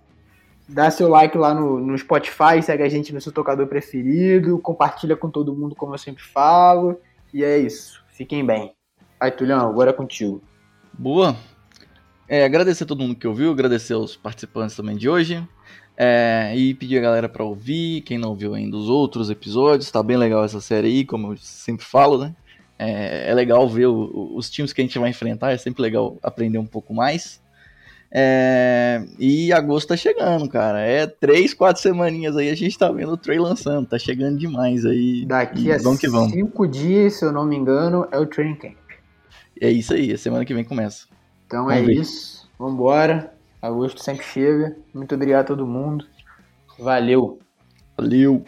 dá seu like lá no, no Spotify, segue a gente no seu tocador preferido, compartilha com todo mundo, como eu sempre falo. E é isso. Fiquem bem. Aí, Tulhão, agora é contigo. Boa. É, agradecer a todo mundo que ouviu, agradecer aos participantes também de hoje. É, e pedir a galera para ouvir, quem não viu ainda os outros episódios, tá bem legal essa série aí, como eu sempre falo, né? É, é legal ver o, os times que a gente vai enfrentar, é sempre legal aprender um pouco mais. É, e agosto tá chegando, cara. É três, quatro semaninhas aí a gente tá vendo o Trey lançando. Tá chegando demais aí. Daqui a vamos que vamos. cinco dias, se eu não me engano, é o training camp. É isso aí, a semana que vem começa. Então vamos é ver. isso. Vambora. Agosto sempre chega. Muito obrigado a todo mundo. Valeu. Valeu.